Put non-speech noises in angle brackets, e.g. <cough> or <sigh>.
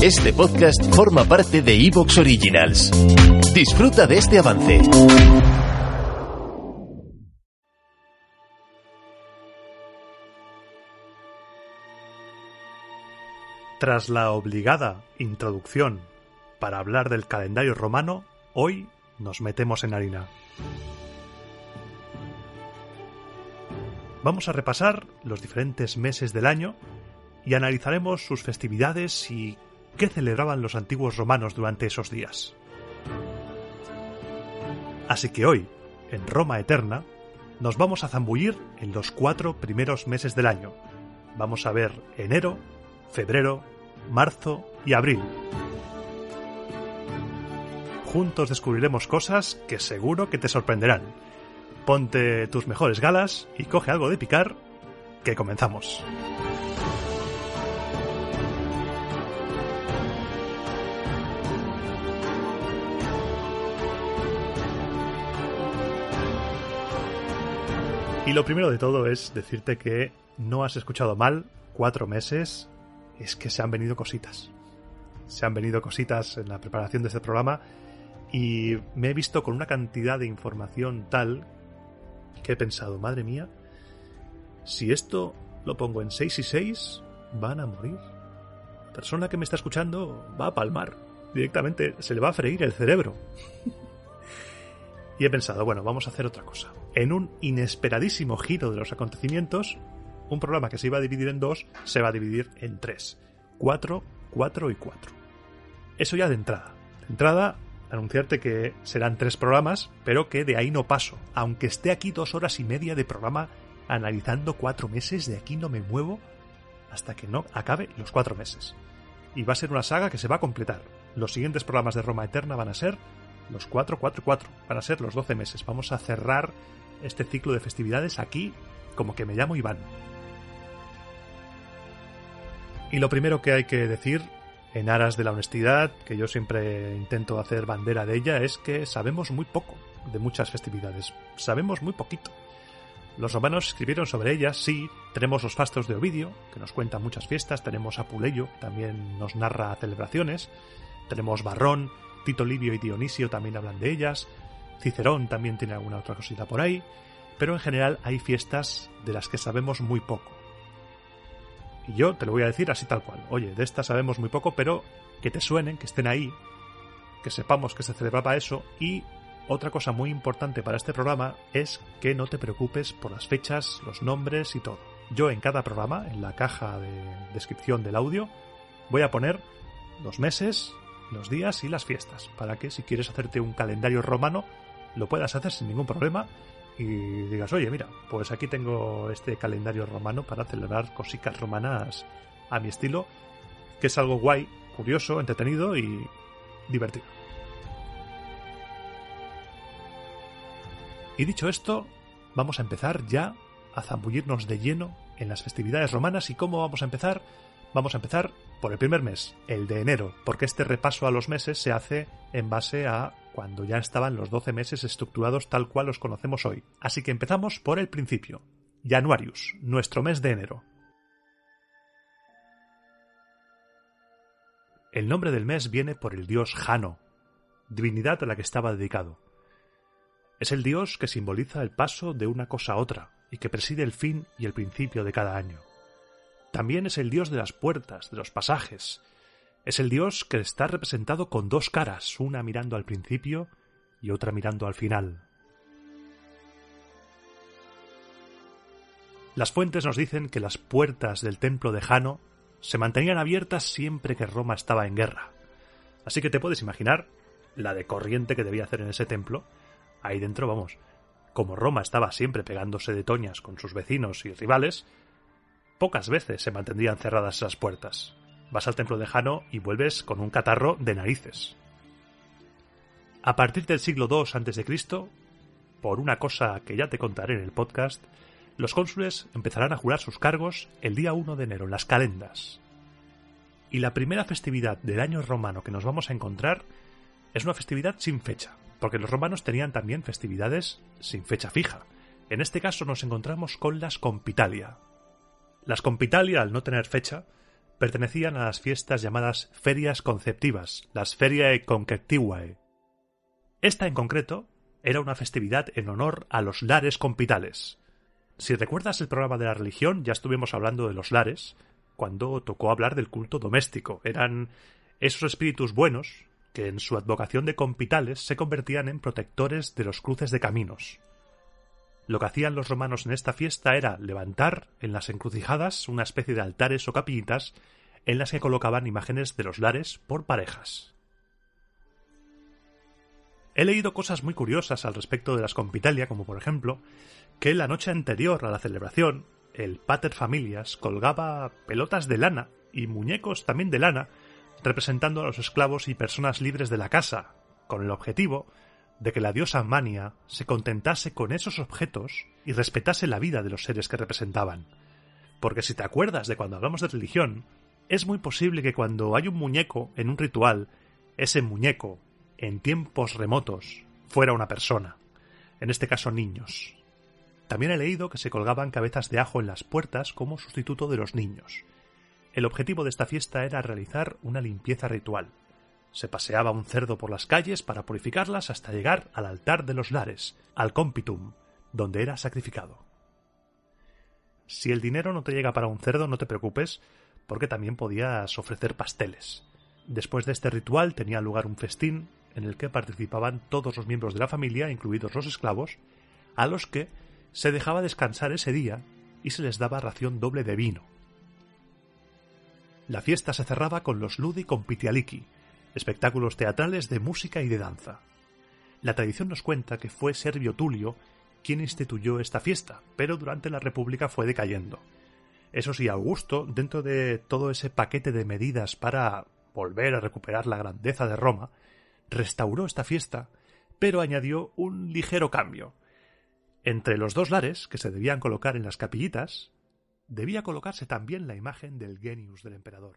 Este podcast forma parte de Evox Originals. Disfruta de este avance. Tras la obligada introducción para hablar del calendario romano, hoy nos metemos en harina. Vamos a repasar los diferentes meses del año y analizaremos sus festividades y qué celebraban los antiguos romanos durante esos días. Así que hoy, en Roma Eterna, nos vamos a zambullir en los cuatro primeros meses del año. Vamos a ver enero, febrero, marzo y abril. Juntos descubriremos cosas que seguro que te sorprenderán. Ponte tus mejores galas y coge algo de picar, que comenzamos. Y lo primero de todo es decirte que no has escuchado mal, cuatro meses, es que se han venido cositas. Se han venido cositas en la preparación de este programa y me he visto con una cantidad de información tal que he pensado, madre mía, si esto lo pongo en 6 y 6, van a morir. La persona que me está escuchando va a palmar. Directamente se le va a freír el cerebro. <laughs> y he pensado, bueno, vamos a hacer otra cosa. En un inesperadísimo giro de los acontecimientos, un programa que se iba a dividir en dos se va a dividir en tres. Cuatro, cuatro y cuatro. Eso ya de entrada. De entrada, anunciarte que serán tres programas, pero que de ahí no paso. Aunque esté aquí dos horas y media de programa analizando cuatro meses, de aquí no me muevo hasta que no acabe los cuatro meses. Y va a ser una saga que se va a completar. Los siguientes programas de Roma Eterna van a ser los cuatro, cuatro, cuatro. Van a ser los doce meses. Vamos a cerrar este ciclo de festividades aquí como que me llamo Iván. Y lo primero que hay que decir, en aras de la honestidad, que yo siempre intento hacer bandera de ella, es que sabemos muy poco de muchas festividades. Sabemos muy poquito. Los romanos escribieron sobre ellas, sí, tenemos los fastos de Ovidio, que nos cuentan muchas fiestas, tenemos a Puleyo, también nos narra celebraciones, tenemos Barrón, Tito Livio y Dionisio también hablan de ellas, Cicerón también tiene alguna otra cosita por ahí, pero en general hay fiestas de las que sabemos muy poco. Y yo te lo voy a decir así tal cual. Oye, de estas sabemos muy poco, pero que te suenen, que estén ahí, que sepamos que se celebraba eso y otra cosa muy importante para este programa es que no te preocupes por las fechas, los nombres y todo. Yo en cada programa, en la caja de descripción del audio, voy a poner los meses, los días y las fiestas, para que si quieres hacerte un calendario romano, lo puedas hacer sin ningún problema y digas, oye, mira, pues aquí tengo este calendario romano para celebrar cositas romanas a mi estilo, que es algo guay, curioso, entretenido y divertido. Y dicho esto, vamos a empezar ya a zambullirnos de lleno en las festividades romanas y cómo vamos a empezar. Vamos a empezar por el primer mes, el de enero, porque este repaso a los meses se hace en base a cuando ya estaban los 12 meses estructurados tal cual los conocemos hoy. Así que empezamos por el principio. Januarius, nuestro mes de enero. El nombre del mes viene por el dios Jano, divinidad a la que estaba dedicado. Es el dios que simboliza el paso de una cosa a otra y que preside el fin y el principio de cada año. También es el dios de las puertas, de los pasajes, es el dios que está representado con dos caras, una mirando al principio y otra mirando al final. Las fuentes nos dicen que las puertas del templo de Jano se mantenían abiertas siempre que Roma estaba en guerra. Así que te puedes imaginar la de corriente que debía hacer en ese templo. Ahí dentro, vamos, como Roma estaba siempre pegándose de toñas con sus vecinos y rivales, pocas veces se mantendrían cerradas esas puertas vas al templo de Jano y vuelves con un catarro de narices. A partir del siglo II a.C., por una cosa que ya te contaré en el podcast, los cónsules empezarán a jurar sus cargos el día 1 de enero en las calendas. Y la primera festividad del año romano que nos vamos a encontrar es una festividad sin fecha, porque los romanos tenían también festividades sin fecha fija. En este caso nos encontramos con las Compitalia. Las Compitalia, al no tener fecha, pertenecían a las fiestas llamadas ferias conceptivas, las Feriae Conceptivae. Esta en concreto era una festividad en honor a los lares compitales. Si recuerdas el programa de la religión, ya estuvimos hablando de los lares, cuando tocó hablar del culto doméstico. Eran esos espíritus buenos que en su advocación de compitales se convertían en protectores de los cruces de caminos. Lo que hacían los romanos en esta fiesta era levantar en las encrucijadas una especie de altares o capillitas en las que colocaban imágenes de los lares por parejas. He leído cosas muy curiosas al respecto de las compitalia, como por ejemplo que la noche anterior a la celebración, el pater familias colgaba pelotas de lana y muñecos también de lana, representando a los esclavos y personas libres de la casa, con el objetivo de que la diosa Mania se contentase con esos objetos y respetase la vida de los seres que representaban. Porque si te acuerdas de cuando hablamos de religión, es muy posible que cuando hay un muñeco en un ritual, ese muñeco, en tiempos remotos, fuera una persona, en este caso niños. También he leído que se colgaban cabezas de ajo en las puertas como sustituto de los niños. El objetivo de esta fiesta era realizar una limpieza ritual, se paseaba un cerdo por las calles para purificarlas hasta llegar al altar de los lares, al compitum, donde era sacrificado. Si el dinero no te llega para un cerdo, no te preocupes, porque también podías ofrecer pasteles. Después de este ritual tenía lugar un festín en el que participaban todos los miembros de la familia, incluidos los esclavos, a los que se dejaba descansar ese día y se les daba ración doble de vino. La fiesta se cerraba con los ludi compitialiki, espectáculos teatrales de música y de danza. La tradición nos cuenta que fue Servio Tulio quien instituyó esta fiesta, pero durante la República fue decayendo. Eso sí, Augusto, dentro de todo ese paquete de medidas para volver a recuperar la grandeza de Roma, restauró esta fiesta, pero añadió un ligero cambio. Entre los dos lares que se debían colocar en las capillitas, debía colocarse también la imagen del genius del emperador.